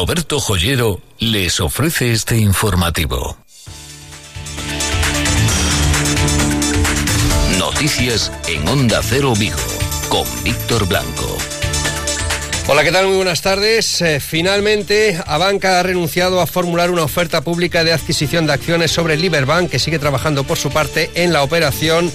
Roberto Joyero les ofrece este informativo. Noticias en Onda Cero Vigo con Víctor Blanco. Hola, ¿qué tal? Muy buenas tardes. Eh, finalmente, Abanca ha renunciado a formular una oferta pública de adquisición de acciones sobre Liberbank, que sigue trabajando por su parte en la operación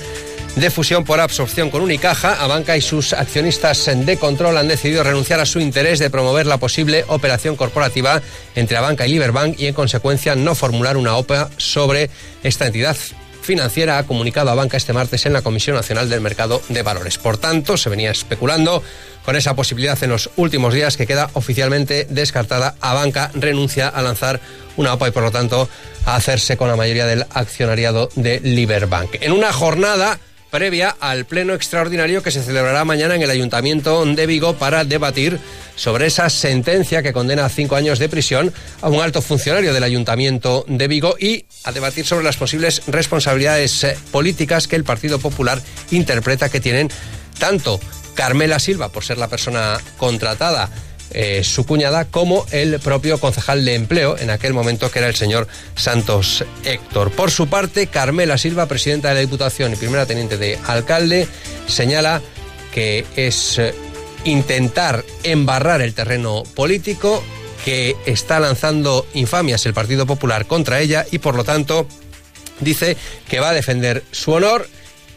de fusión por absorción con Unicaja, Abanca y sus accionistas de control han decidido renunciar a su interés de promover la posible operación corporativa entre Abanca y Liberbank y en consecuencia no formular una OPA sobre esta entidad financiera ha comunicado a Banca este martes en la Comisión Nacional del Mercado de Valores. Por tanto, se venía especulando con esa posibilidad en los últimos días que queda oficialmente descartada. A Banca renuncia a lanzar una OPA y por lo tanto a hacerse con la mayoría del accionariado de Liberbank. En una jornada previa al pleno extraordinario que se celebrará mañana en el Ayuntamiento de Vigo para debatir sobre esa sentencia que condena a cinco años de prisión a un alto funcionario del Ayuntamiento de Vigo y a debatir sobre las posibles responsabilidades eh, políticas que el Partido Popular interpreta que tienen tanto Carmela Silva por ser la persona contratada eh, su cuñada como el propio concejal de empleo en aquel momento que era el señor Santos Héctor. Por su parte, Carmela Silva, presidenta de la Diputación y primera teniente de alcalde, señala que es eh, intentar embarrar el terreno político que está lanzando infamias el Partido Popular contra ella y por lo tanto dice que va a defender su honor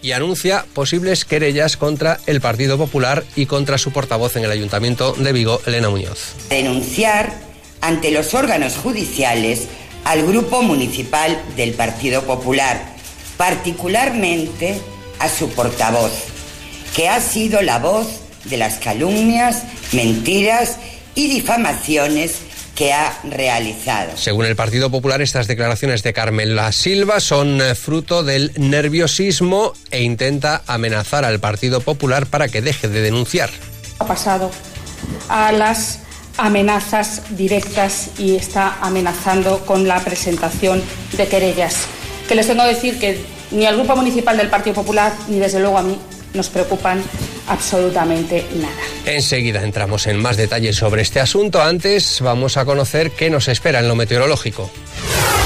y anuncia posibles querellas contra el Partido Popular y contra su portavoz en el Ayuntamiento de Vigo, Elena Muñoz. Denunciar ante los órganos judiciales al Grupo Municipal del Partido Popular, particularmente a su portavoz, que ha sido la voz de las calumnias, mentiras y difamaciones que ha realizado. Según el Partido Popular, estas declaraciones de Carmela Silva son eh, fruto del nerviosismo e intenta amenazar al Partido Popular para que deje de denunciar. Ha pasado a las amenazas directas y está amenazando con la presentación de querellas. Que les tengo que decir que ni al Grupo Municipal del Partido Popular ni desde luego a mí nos preocupan absolutamente nada. Enseguida entramos en más detalles sobre este asunto. Antes vamos a conocer qué nos espera en lo meteorológico.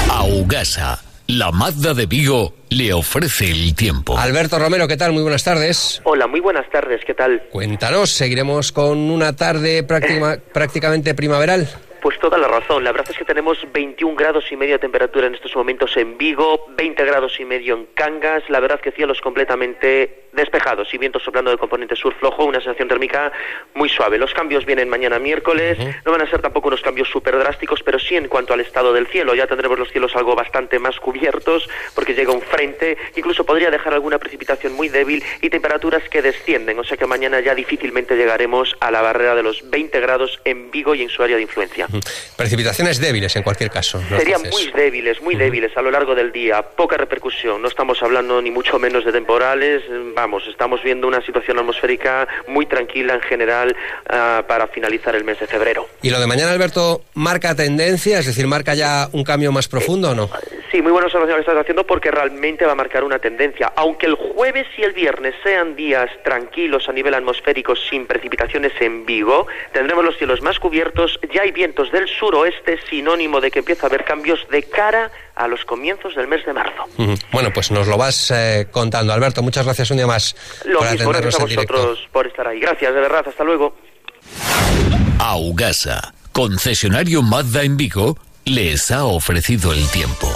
Augasa, la Mazda de Vigo, le ofrece el tiempo. Alberto Romero, ¿qué tal? Muy buenas tardes. Hola, muy buenas tardes, ¿qué tal? Cuéntanos, ¿seguiremos con una tarde prácticamente primaveral? Pues toda la razón. La verdad es que tenemos 21 grados y medio de temperatura en estos momentos en Vigo, 20 grados y medio en Cangas. La verdad es que cielos completamente despejados y vientos soplando del componente sur flojo, una sensación térmica muy suave. Los cambios vienen mañana miércoles. No van a ser tampoco unos cambios súper drásticos, pero sí en cuanto al estado del cielo. Ya tendremos los cielos algo bastante más cubiertos porque llega un frente. Incluso podría dejar alguna precipitación muy débil y temperaturas que descienden. O sea que mañana ya difícilmente llegaremos a la barrera de los 20 grados en Vigo y en su área de influencia. Precipitaciones débiles en cualquier caso. Serían muy débiles, muy débiles a lo largo del día, poca repercusión. No estamos hablando ni mucho menos de temporales. Vamos, estamos viendo una situación atmosférica muy tranquila en general uh, para finalizar el mes de febrero. ¿Y lo de mañana, Alberto, marca tendencia? Es decir, ¿marca ya un cambio más profundo o no? Sí, muy buena observación que estás haciendo porque realmente va a marcar una tendencia. Aunque el jueves y el viernes sean días tranquilos a nivel atmosférico sin precipitaciones en Vigo, tendremos los cielos más cubiertos, ya hay vientos del suroeste, sinónimo de que empieza a haber cambios de cara a los comienzos del mes de marzo. Uh -huh. Bueno, pues nos lo vas eh, contando. Alberto, muchas gracias un día más lo por mismo, gracias a vosotros por estar ahí. Gracias, de verdad, hasta luego. Augasa, concesionario Mazda en Vigo, les ha ofrecido el tiempo.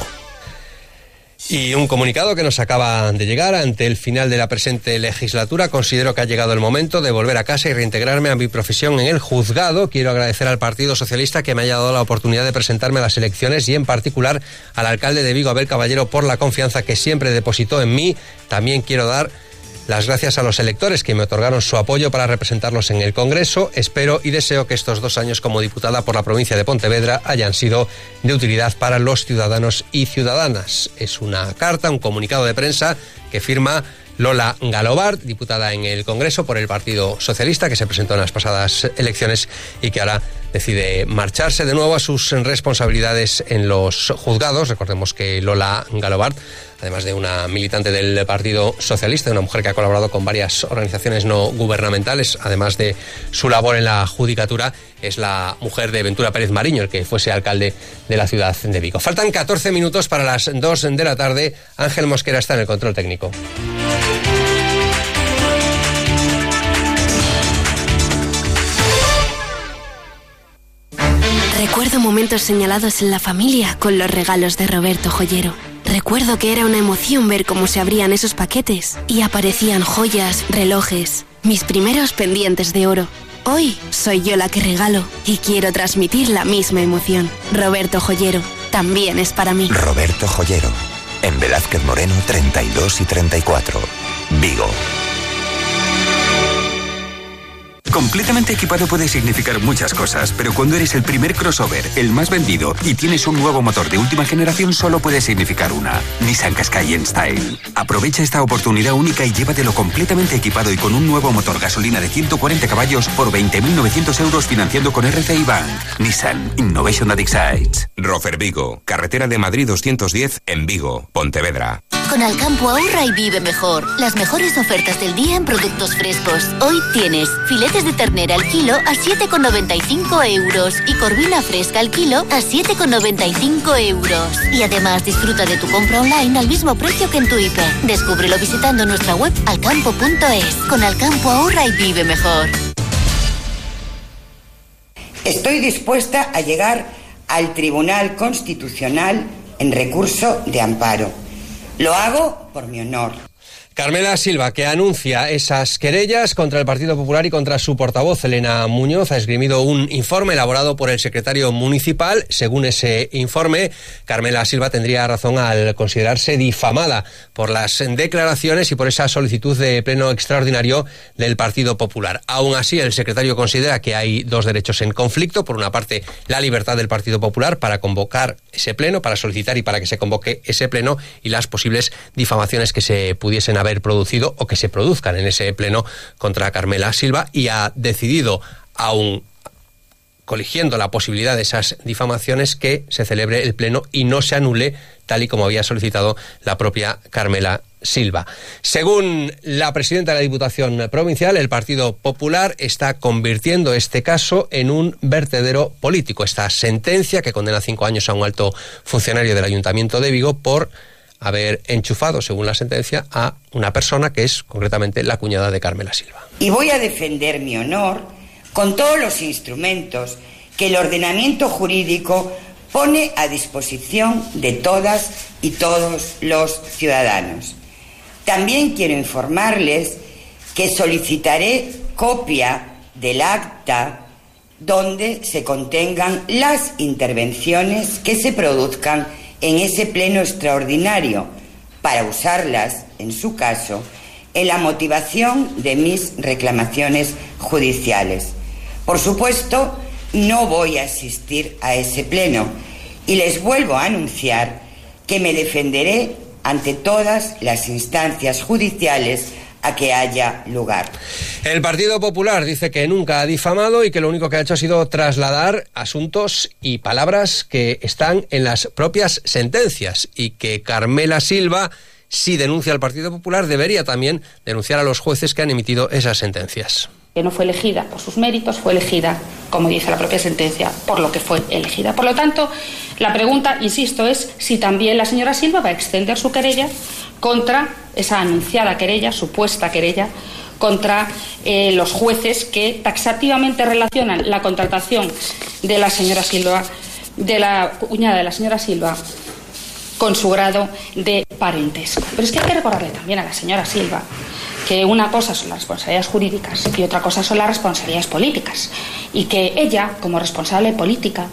Y un comunicado que nos acaba de llegar ante el final de la presente legislatura. Considero que ha llegado el momento de volver a casa y reintegrarme a mi profesión en el juzgado. Quiero agradecer al Partido Socialista que me haya dado la oportunidad de presentarme a las elecciones y en particular al alcalde de Vigo, Abel Caballero, por la confianza que siempre depositó en mí. También quiero dar las gracias a los electores que me otorgaron su apoyo para representarlos en el Congreso. Espero y deseo que estos dos años como diputada por la provincia de Pontevedra hayan sido de utilidad para los ciudadanos y ciudadanas. Es una carta, un comunicado de prensa que firma Lola Galobart, diputada en el Congreso por el Partido Socialista, que se presentó en las pasadas elecciones y que ahora decide marcharse de nuevo a sus responsabilidades en los juzgados. Recordemos que Lola Galobart además de una militante del Partido Socialista, una mujer que ha colaborado con varias organizaciones no gubernamentales, además de su labor en la judicatura, es la mujer de Ventura Pérez Mariño, el que fuese alcalde de la ciudad de Vigo. Faltan 14 minutos para las 2 de la tarde. Ángel Mosquera está en el control técnico. Momentos señalados en la familia con los regalos de Roberto Joyero. Recuerdo que era una emoción ver cómo se abrían esos paquetes y aparecían joyas, relojes, mis primeros pendientes de oro. Hoy soy yo la que regalo y quiero transmitir la misma emoción. Roberto Joyero también es para mí. Roberto Joyero, en Velázquez Moreno 32 y 34, Vigo. Completamente equipado puede significar muchas cosas, pero cuando eres el primer crossover, el más vendido y tienes un nuevo motor de última generación, solo puede significar una. Nissan Qashqai en Style. Aprovecha esta oportunidad única y llévatelo completamente equipado y con un nuevo motor gasolina de 140 caballos por 20.900 euros financiando con RCI Bank. Nissan Innovation that excites. Rofer Vigo, carretera de Madrid 210 en Vigo, Pontevedra. Con Alcampo ahorra y vive mejor. Las mejores ofertas del día en productos frescos. Hoy tienes filetes de ternera al kilo a 7,95 euros y corvina fresca al kilo a 7,95 euros. Y además disfruta de tu compra online al mismo precio que en tu hiper. Descúbrelo visitando nuestra web alcampo.es. Con Alcampo ahorra y vive mejor. Estoy dispuesta a llegar al Tribunal Constitucional en recurso de amparo. Lo hago por mi honor. Carmela Silva, que anuncia esas querellas contra el Partido Popular y contra su portavoz, Elena Muñoz, ha esgrimido un informe elaborado por el secretario municipal. Según ese informe, Carmela Silva tendría razón al considerarse difamada por las declaraciones y por esa solicitud de pleno extraordinario del Partido Popular. Aún así, el secretario considera que hay dos derechos en conflicto. Por una parte, la libertad del Partido Popular para convocar ese pleno, para solicitar y para que se convoque ese pleno y las posibles difamaciones que se pudiesen haber producido o que se produzcan en ese pleno contra Carmela Silva y ha decidido, aún coligiendo la posibilidad de esas difamaciones, que se celebre el pleno y no se anule tal y como había solicitado la propia Carmela Silva. Según la presidenta de la Diputación Provincial, el Partido Popular está convirtiendo este caso en un vertedero político. Esta sentencia que condena cinco años a un alto funcionario del Ayuntamiento de Vigo por haber enchufado, según la sentencia, a una persona que es concretamente la cuñada de Carmela Silva. Y voy a defender mi honor con todos los instrumentos que el ordenamiento jurídico pone a disposición de todas y todos los ciudadanos. También quiero informarles que solicitaré copia del acta donde se contengan las intervenciones que se produzcan en ese pleno extraordinario para usarlas, en su caso, en la motivación de mis reclamaciones judiciales. Por supuesto, no voy a asistir a ese pleno y les vuelvo a anunciar que me defenderé ante todas las instancias judiciales a que haya lugar. El Partido Popular dice que nunca ha difamado y que lo único que ha hecho ha sido trasladar asuntos y palabras que están en las propias sentencias y que Carmela Silva si denuncia al Partido Popular, debería también denunciar a los jueces que han emitido esas sentencias. Que no fue elegida por sus méritos, fue elegida, como dice la propia sentencia, por lo que fue elegida. Por lo tanto, la pregunta, insisto, es si también la señora Silva va a extender su querella contra esa anunciada querella, supuesta querella, contra eh, los jueces que taxativamente relacionan la contratación de la señora Silva, de la cuñada de la señora Silva, con su grado de parentesco. Pero es que hay que recordarle también a la señora Silva que una cosa son las responsabilidades jurídicas y otra cosa son las responsabilidades políticas. Y que ella, como responsable política,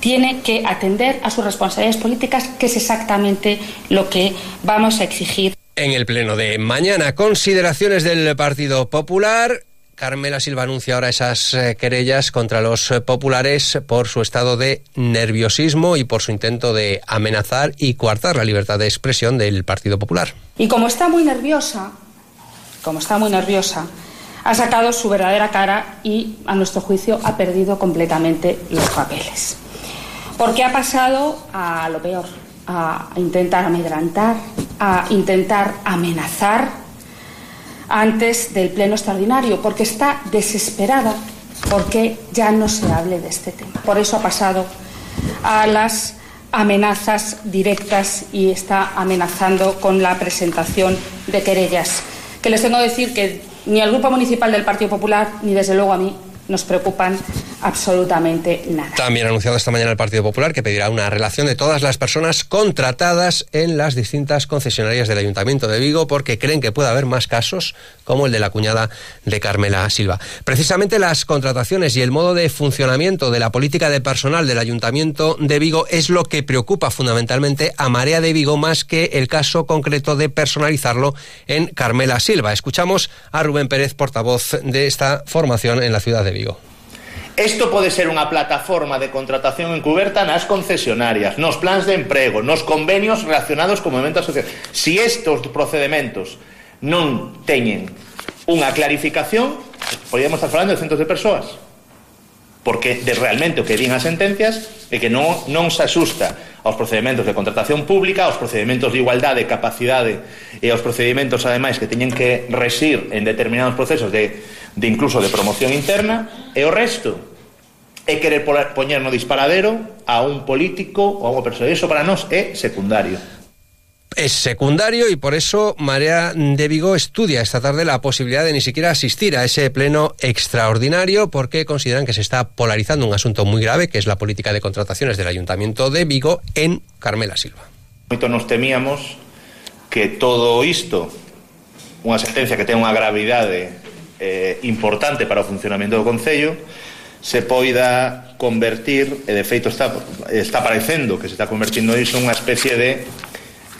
tiene que atender a sus responsabilidades políticas, que es exactamente lo que vamos a exigir. En el pleno de mañana, consideraciones del Partido Popular. Carmela Silva anuncia ahora esas eh, querellas contra los eh, populares por su estado de nerviosismo y por su intento de amenazar y coartar la libertad de expresión del Partido Popular. Y como está muy nerviosa, como está muy nerviosa, ha sacado su verdadera cara y, a nuestro juicio, ha perdido completamente los papeles. Porque ha pasado a lo peor, a intentar amedrantar, a intentar amenazar antes del pleno extraordinario, porque está desesperada porque ya no se hable de este tema. Por eso ha pasado a las amenazas directas y está amenazando con la presentación de querellas. Que les tengo que decir que ni al Grupo Municipal del Partido Popular, ni desde luego a mí, nos preocupan absolutamente nada. También ha anunciado esta mañana el Partido Popular que pedirá una relación de todas las personas contratadas en las distintas concesionarias del Ayuntamiento de Vigo porque creen que puede haber más casos como el de la cuñada de Carmela Silva. Precisamente las contrataciones y el modo de funcionamiento de la política de personal del Ayuntamiento de Vigo es lo que preocupa fundamentalmente a Marea de Vigo más que el caso concreto de personalizarlo en Carmela Silva. Escuchamos a Rubén Pérez, portavoz de esta formación en la ciudad de Vigo. Isto pode ser unha plataforma de contratación encuberta nas concesionarias, nos plans de emprego, nos convenios relacionados con movimentos sociales. Si estos procedementos non teñen unha clarificación, podríamos estar falando de centos de persoas. Porque de realmente o que din as sentencias é que non, non se asusta aos procedementos de contratación pública, aos procedementos de igualdade, capacidade e aos procedimentos, ademais, que teñen que resir en determinados procesos de, de incluso de promoción interna, e o resto, é querer poñer no disparadero a un político ou a unha persoa. Iso para nós é secundario. Es secundario y por eso Marea de Vigo estudia esta tarde la posibilidad de ni siquiera asistir a ese pleno extraordinario porque consideran que se está polarizando un asunto muy grave que es la política de contrataciones del Ayuntamiento de Vigo en Carmela Silva. Moito nos temíamos que todo isto, unha sentencia que ten unha gravidade eh, importante para o funcionamento do Concello, se poida convertir, e de feito está, está parecendo que se está convertindo iso unha especie de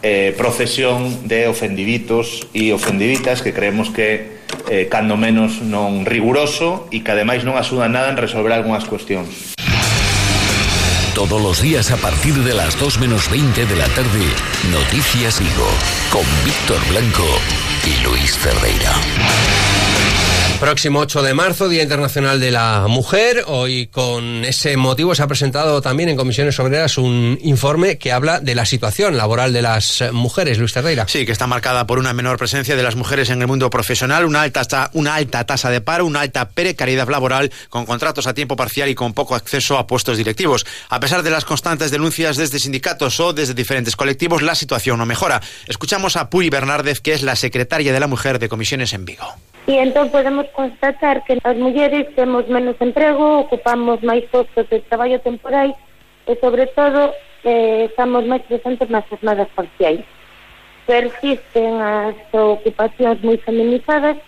eh, procesión de ofendiditos e ofendiditas que creemos que eh, cando menos non riguroso e que ademais non axuda nada en resolver algunhas cuestións. Todos los días a partir de las 2 menos 20 de la tarde, Noticias Higo, con Víctor Blanco y Luis Ferreira. Próximo 8 de marzo, Día Internacional de la Mujer. Hoy con ese motivo se ha presentado también en Comisiones Obreras un informe que habla de la situación laboral de las mujeres. Luis Terreira. Sí, que está marcada por una menor presencia de las mujeres en el mundo profesional, una alta, una alta tasa de paro, una alta precariedad laboral, con contratos a tiempo parcial y con poco acceso a puestos directivos. A pesar de las constantes denuncias desde sindicatos o desde diferentes colectivos, la situación no mejora. Escuchamos a Puri Bernárdez, que es la secretaria de la Mujer de Comisiones en Vigo. E entón podemos constatar que as mulleres temos menos emprego, ocupamos máis postos de traballo temporais e, sobre todo, eh, estamos máis presentes nas jornadas parciais. Persisten as ocupacións moi feminizadas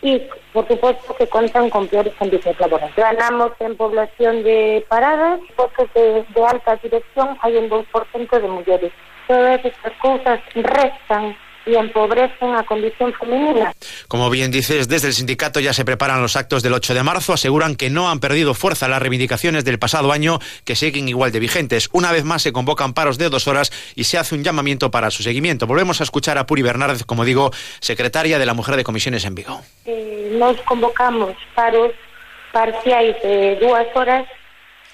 e, por suposto, que contan con peores condicións laborais. Ganamos en población de paradas, postos de, de alta dirección hai un 2% de mulleres. Todas estas cousas restan y empobrecen a condición femenina. Como bien dices, desde el sindicato ya se preparan los actos del 8 de marzo. Aseguran que no han perdido fuerza las reivindicaciones del pasado año, que siguen igual de vigentes. Una vez más se convocan paros de dos horas y se hace un llamamiento para su seguimiento. Volvemos a escuchar a Puri Bernárdez, como digo, secretaria de la Mujer de Comisiones en Vigo. Eh, nos convocamos paros parciales de dos horas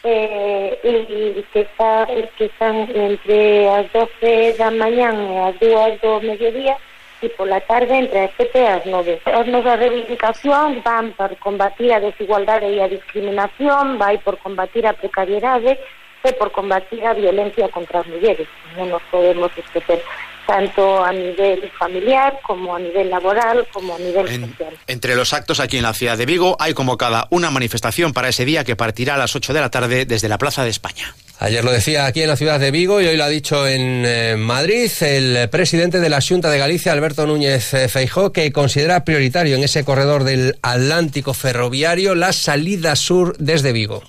eh, e que, está, que están entre as 12 da mañán e as 2 do mediodía e pola tarde entre as 7 e as 9. As nosas reivindicacións van por combatir a desigualdade e a discriminación, vai por combatir a precariedade e por combatir a violencia contra as mulleres. Non nos podemos esquecer tanto a nivel familiar como a nivel laboral como a nivel en, social. Entre los actos aquí en la ciudad de Vigo hay convocada una manifestación para ese día que partirá a las 8 de la tarde desde la Plaza de España. Ayer lo decía aquí en la ciudad de Vigo y hoy lo ha dicho en eh, Madrid el presidente de la Junta de Galicia, Alberto Núñez eh, Feijó, que considera prioritario en ese corredor del Atlántico ferroviario la salida sur desde Vigo.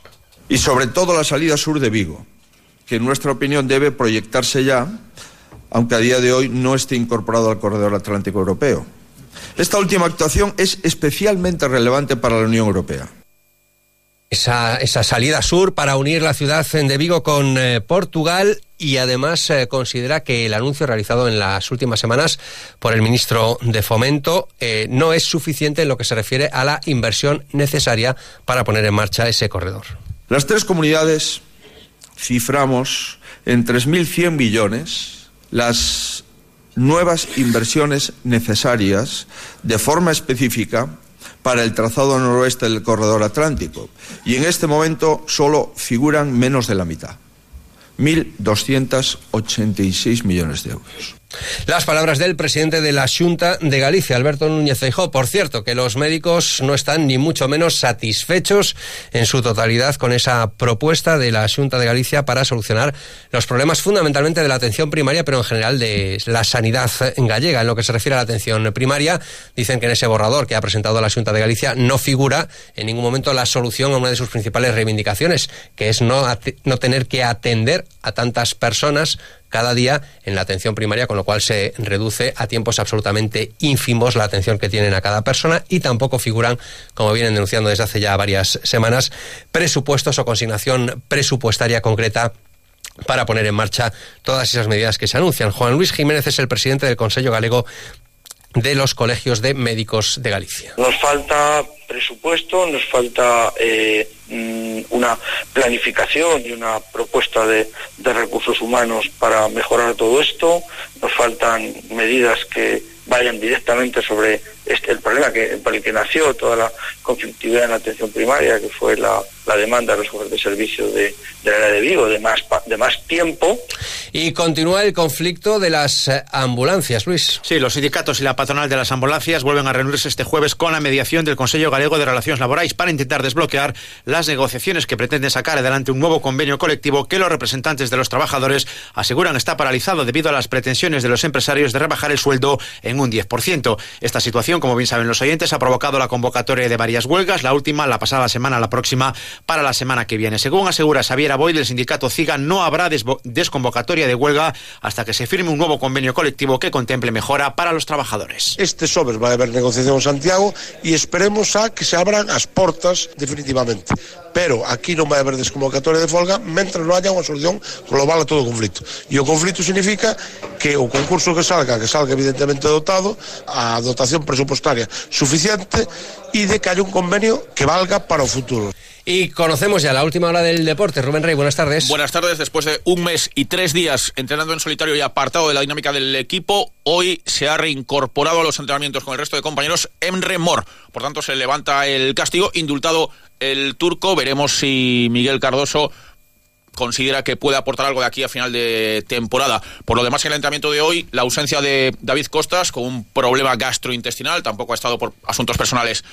Y sobre todo la salida sur de Vigo, que en nuestra opinión debe proyectarse ya aunque a día de hoy no esté incorporado al corredor atlántico europeo. Esta última actuación es especialmente relevante para la Unión Europea. esa, esa, salida sur para unir la ciudad de Vigo con eh, Portugal y además eh, considera que el anuncio realizado en las últimas semanas por el ministro de Fomento eh, no es suficiente en lo que se refiere a la inversión necesaria para poner en marcha ese corredor. Las tres comunidades ciframos en 3.100 billones las nuevas inversiones necesarias de forma específica para el trazado noroeste del corredor atlántico y en este momento solo figuran menos de la mitad, 1.286 millones de euros. Las palabras del presidente de la Junta de Galicia, Alberto Núñez Feijóo. Por cierto, que los médicos no están ni mucho menos satisfechos en su totalidad con esa propuesta de la Junta de Galicia para solucionar los problemas fundamentalmente de la atención primaria, pero en general de la sanidad gallega. En lo que se refiere a la atención primaria, dicen que en ese borrador que ha presentado la Junta de Galicia no figura en ningún momento la solución a una de sus principales reivindicaciones, que es no, no tener que atender a tantas personas cada día en la atención primaria, con lo cual se reduce a tiempos absolutamente ínfimos la atención que tienen a cada persona y tampoco figuran, como vienen denunciando desde hace ya varias semanas, presupuestos o consignación presupuestaria concreta para poner en marcha todas esas medidas que se anuncian. Juan Luis Jiménez es el presidente del Consejo Galego de los colegios de médicos de Galicia. Nos falta presupuesto, nos falta eh, planificación y una propuesta de, de recursos humanos para mejorar todo esto, nos faltan medidas que vayan directamente sobre este, el problema que, por el que nació toda la conflictividad en la atención primaria, que fue la, la demanda de los jefes de servicio de, de la área de Vigo, de más, de más tiempo. Y continúa el conflicto de las eh, ambulancias, Luis. Sí, los sindicatos y la patronal de las ambulancias vuelven a reunirse este jueves con la mediación del Consejo Galego de Relaciones Laborales para intentar desbloquear las negociaciones que pretenden sacar adelante un nuevo convenio colectivo que los representantes de los trabajadores aseguran está paralizado debido a las pretensiones de los empresarios de rebajar el sueldo en un 10%. Esta situación, como bien saben los oyentes, ha provocado la convocatoria de varias huelgas, la última la pasada semana, la próxima para la semana que viene. Según asegura Xavier Aboy del sindicato CIGA, no habrá desconvocatoria de huelga hasta que se firme un nuevo convenio colectivo que contemple mejora para los trabajadores. Este sobres va a haber negociación en Santiago y esperemos a que se abran as portas definitivamente. Pero aquí non vai haber desconvocatoria de folga mentre non haya unha solución global a todo o conflito. E o conflito significa que o concurso que salga, que salga evidentemente dotado, a dotación presupuestaria suficiente y de que haya un convenio que valga para o futuro. Y conocemos ya la última hora del deporte. Rubén Rey, buenas tardes. Buenas tardes. Después de un mes y tres días entrenando en solitario y apartado de la dinámica del equipo, hoy se ha reincorporado a los entrenamientos con el resto de compañeros Emre Mor. Por tanto, se levanta el castigo, indultado el turco. Veremos si Miguel Cardoso considera que puede aportar algo de aquí a final de temporada. Por lo demás, en el entrenamiento de hoy, la ausencia de David Costas con un problema gastrointestinal, tampoco ha estado por asuntos personales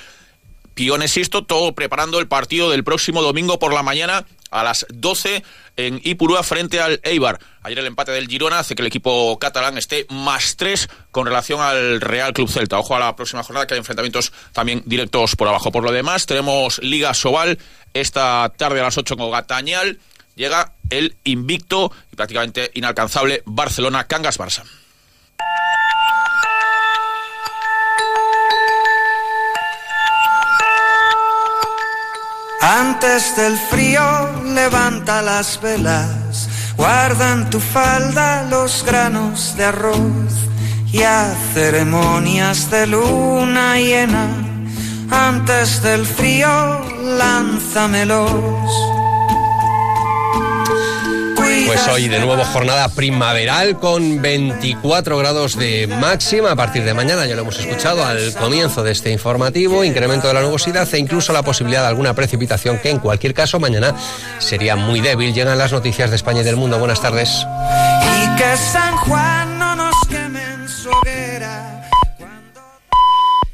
Pionesisto, todo preparando el partido del próximo domingo por la mañana a las 12 en Ipurúa frente al Eibar. Ayer el empate del Girona hace que el equipo catalán esté más 3 con relación al Real Club Celta. Ojo a la próxima jornada que hay enfrentamientos también directos por abajo. Por lo demás, tenemos Liga Sobal esta tarde a las 8 con Gatañal. Llega el invicto y prácticamente inalcanzable Barcelona Antes del frío levanta las velas, guarda en tu falda los granos de arroz y a ceremonias de luna llena. Antes del frío lánzamelos. Pues hoy de nuevo jornada primaveral con 24 grados de máxima a partir de mañana, ya lo hemos escuchado al comienzo de este informativo, incremento de la nubosidad e incluso la posibilidad de alguna precipitación que en cualquier caso mañana sería muy débil. Llegan las noticias de España y del mundo. Buenas tardes. Y que San Juan